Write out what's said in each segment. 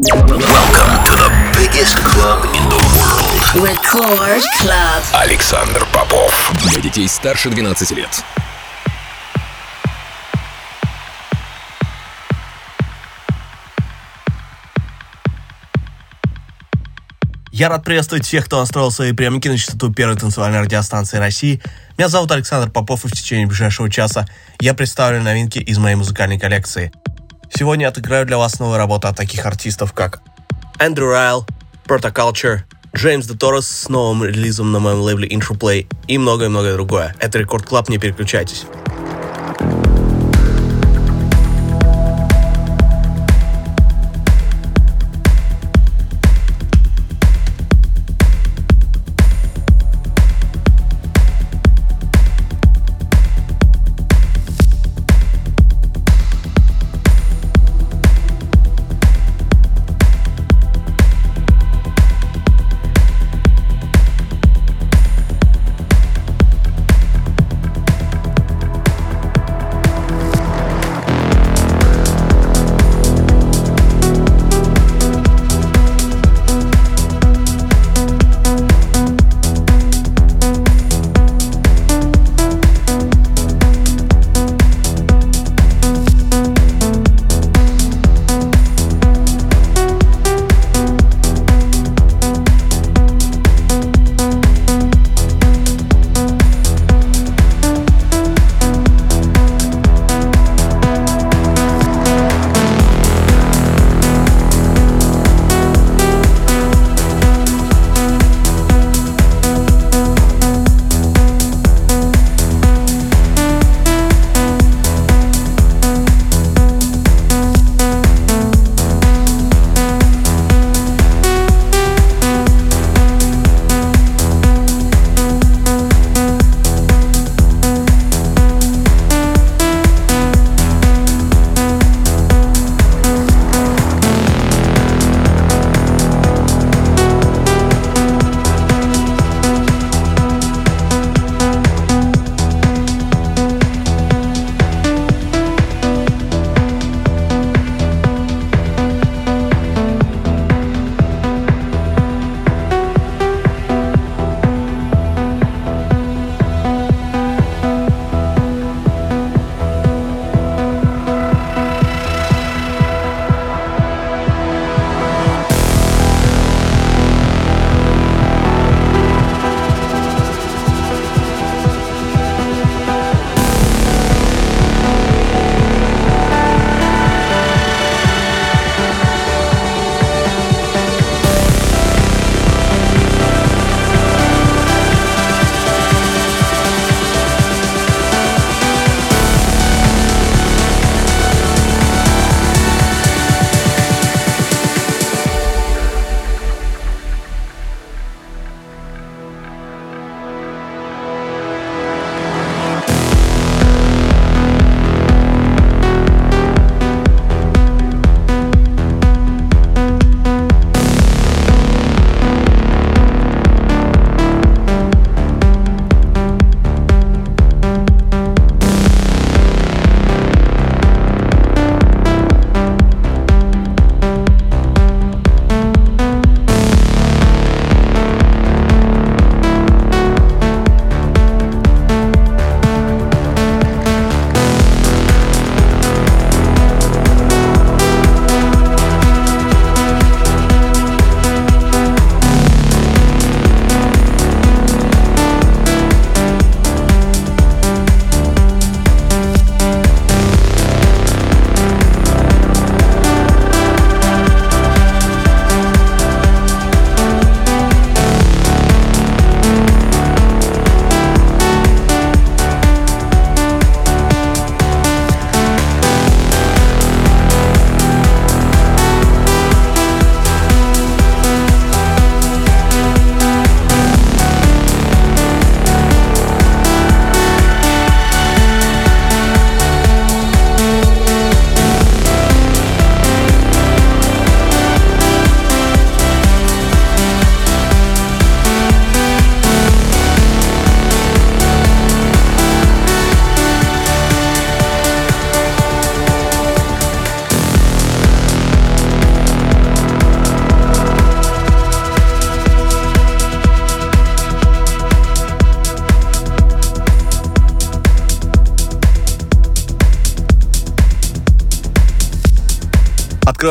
Welcome to the biggest club in the world. Record Club. Александр Попов. Для детей старше 12 лет. Я рад приветствовать всех, кто настроил свои приемники на частоту первой танцевальной радиостанции России. Меня зовут Александр Попов, и в течение ближайшего часа я представлю новинки из моей музыкальной коллекции. Сегодня отыграю для вас новые работы от таких артистов, как Andrew Rayel, Protoculture, Джеймс Де Торрес с новым релизом на моем лейбле Intro Play и многое-многое другое. Это Record Club, не переключайтесь.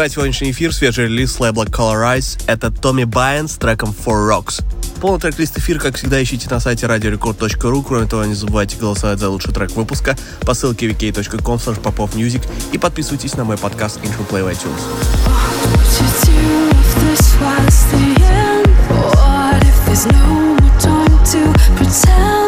Завершает сегодняшний эфир свежий релиз лейбла Color Eyes. Это Томми Байен с треком Four Rocks. Полный трек-лист эфира, как всегда, ищите на сайте radiorecord.ru. Кроме того, не забывайте голосовать за лучший трек выпуска по ссылке vk.com popofmusic и подписывайтесь на мой подкаст Intro Play в iTunes. What if there's no more time to pretend?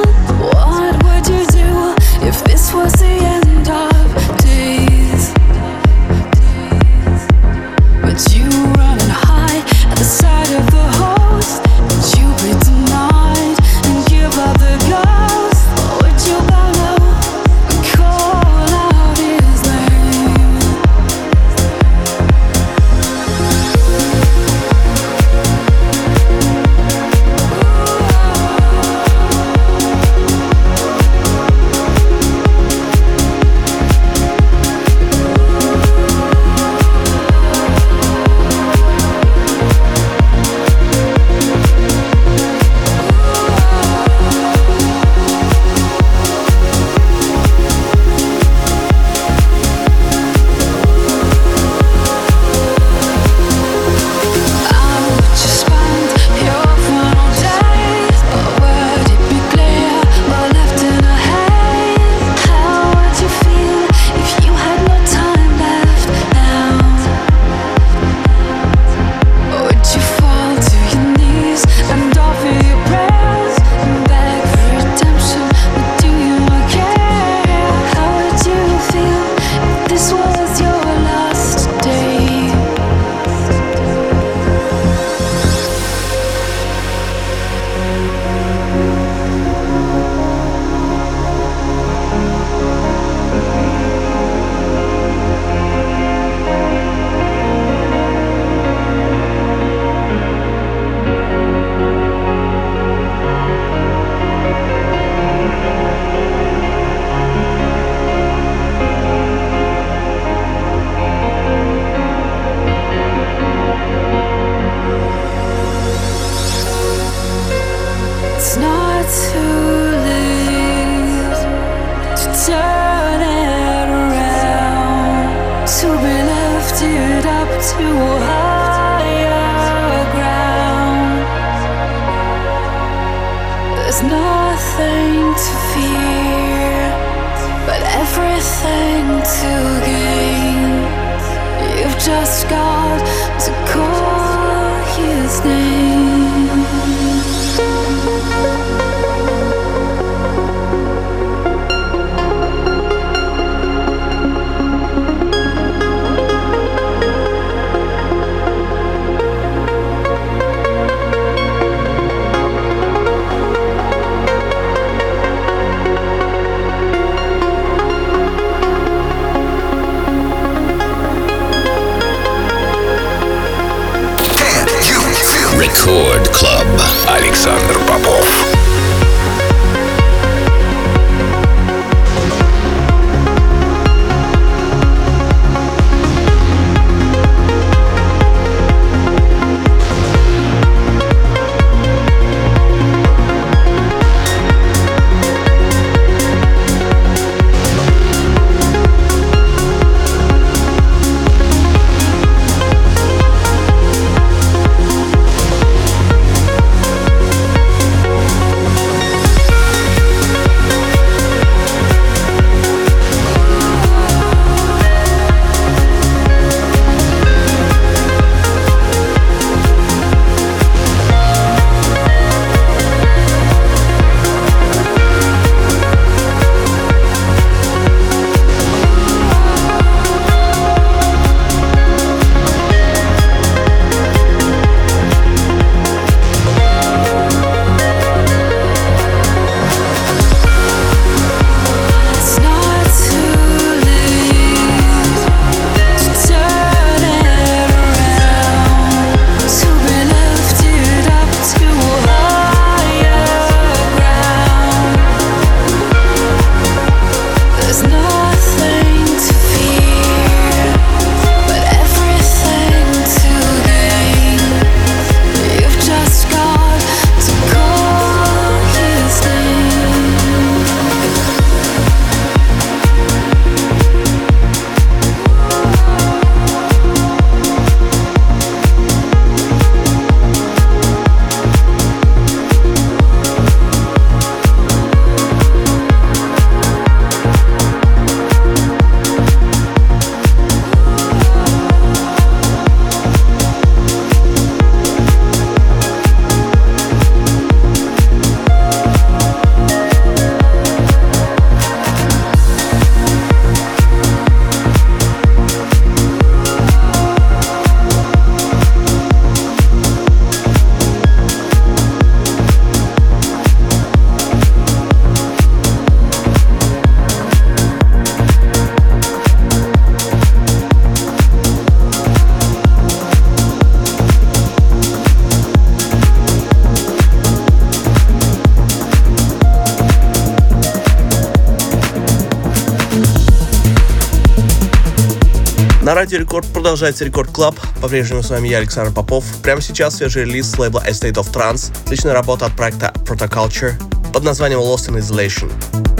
Рекорд продолжается Record Club. По-прежнему с вами я, Александр Попов. Прямо сейчас свежий релиз с лейбла A State of Trance. Отличная работа от проекта Protoculture под названием Lost in Isolation.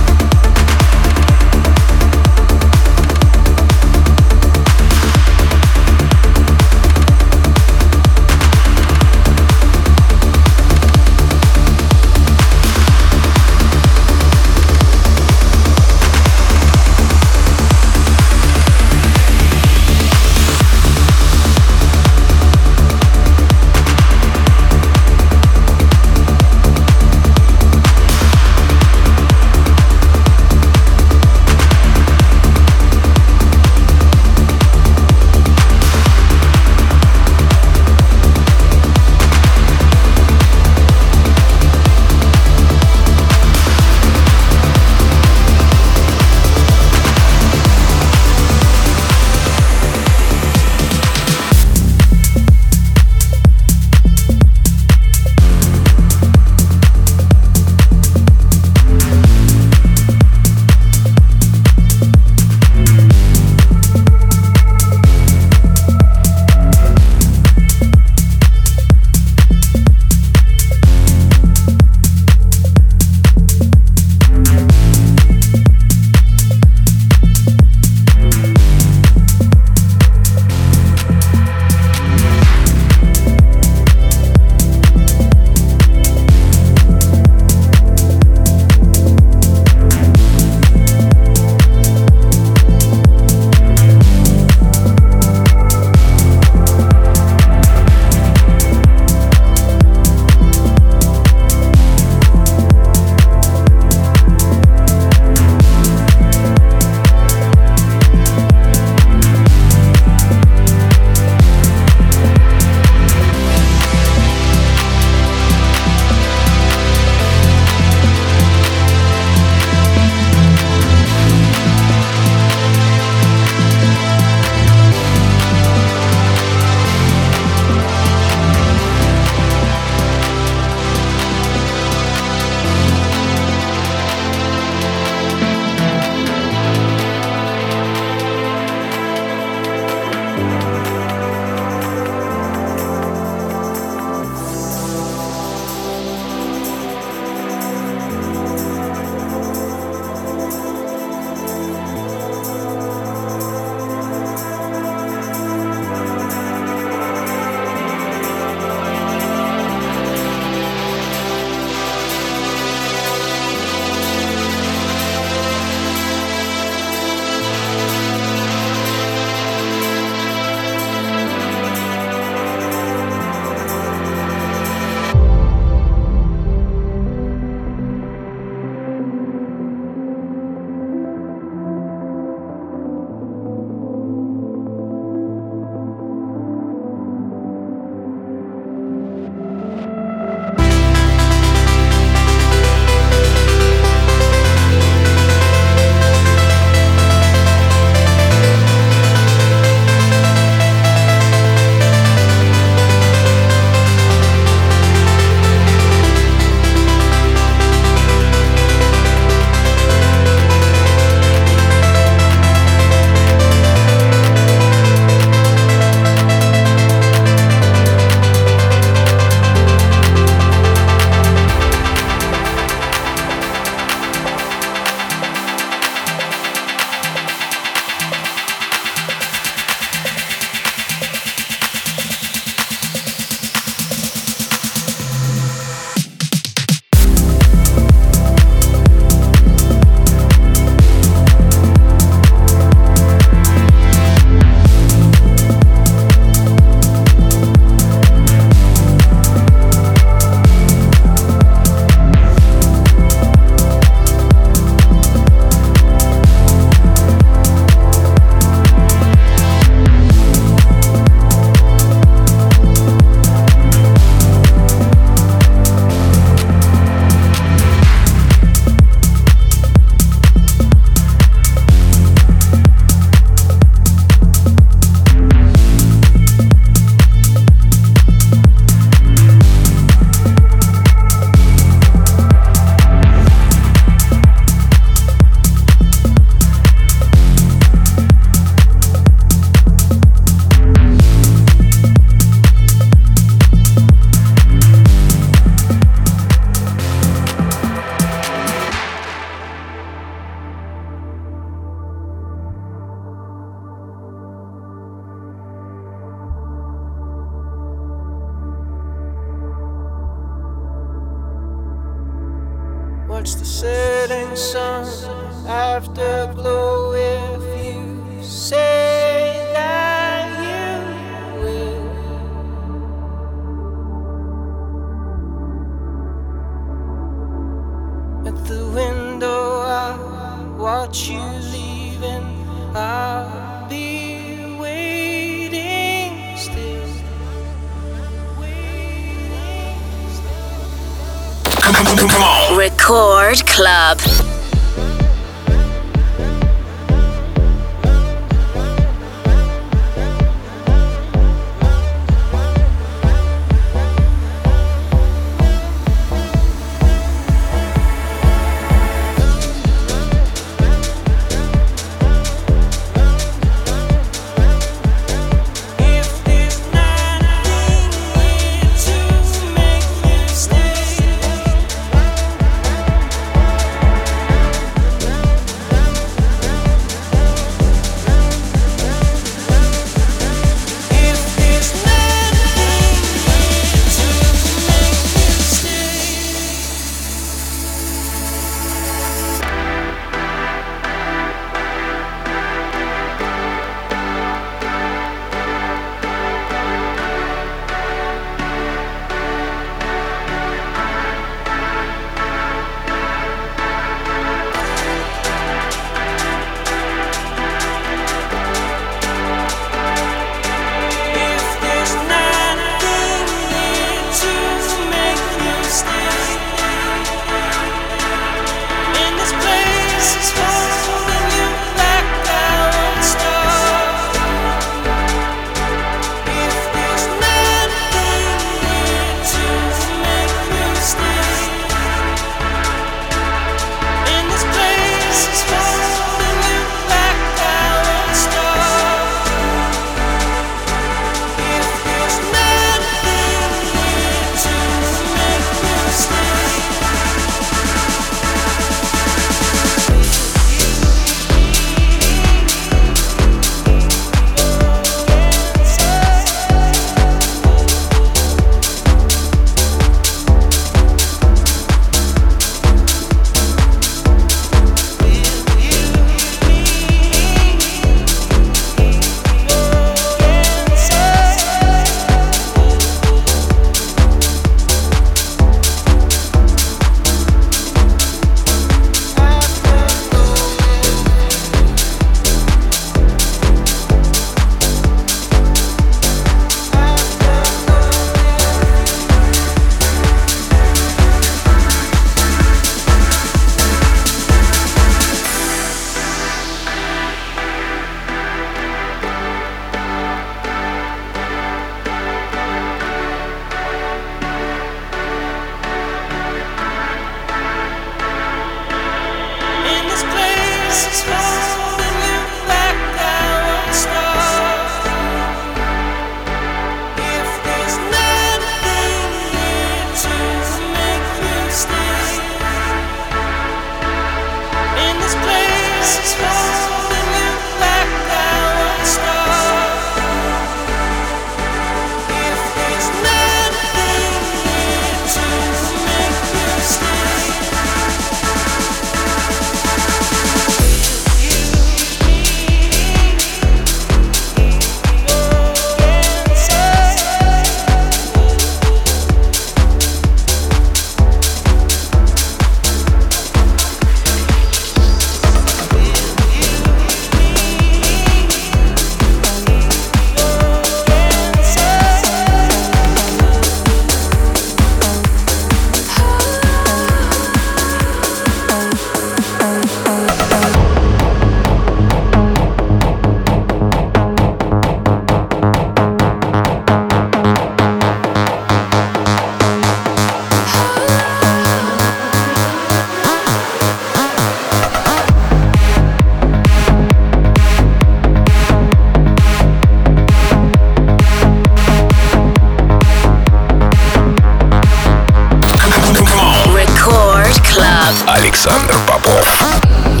Александр Попов.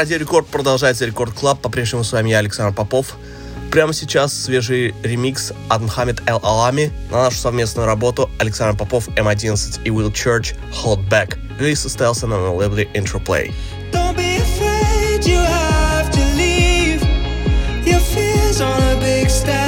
Радио Рекорд продолжается Record Club. По-прежнему с вами я, Александр Попов. Прямо сейчас свежий ремикс от Мухаммед Эл Алами на нашу совместную работу Александр Попов, М11 и Will Church Hold Back. Релиз состоялся на лейбле Intro Play. Don't you have to leave your fears on a big stack.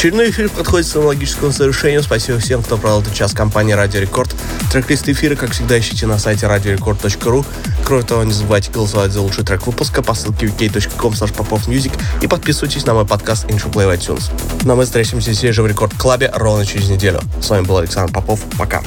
Очередной эфир подходит к своему логическому завершению. Спасибо всем, кто провел этот час компании Радио Рекорд. Трек-лист эфира, как всегда, ищите на сайте radiorecord.ru. Кроме того, не забывайте голосовать за лучший трек выпуска по ссылке wiki.com popofmusic и подписывайтесь на мой подкаст Intro Play в iTunes. Но мы встретимся здесь же в Рекорд Клабе ровно через неделю. С вами был Александр Попов. Пока.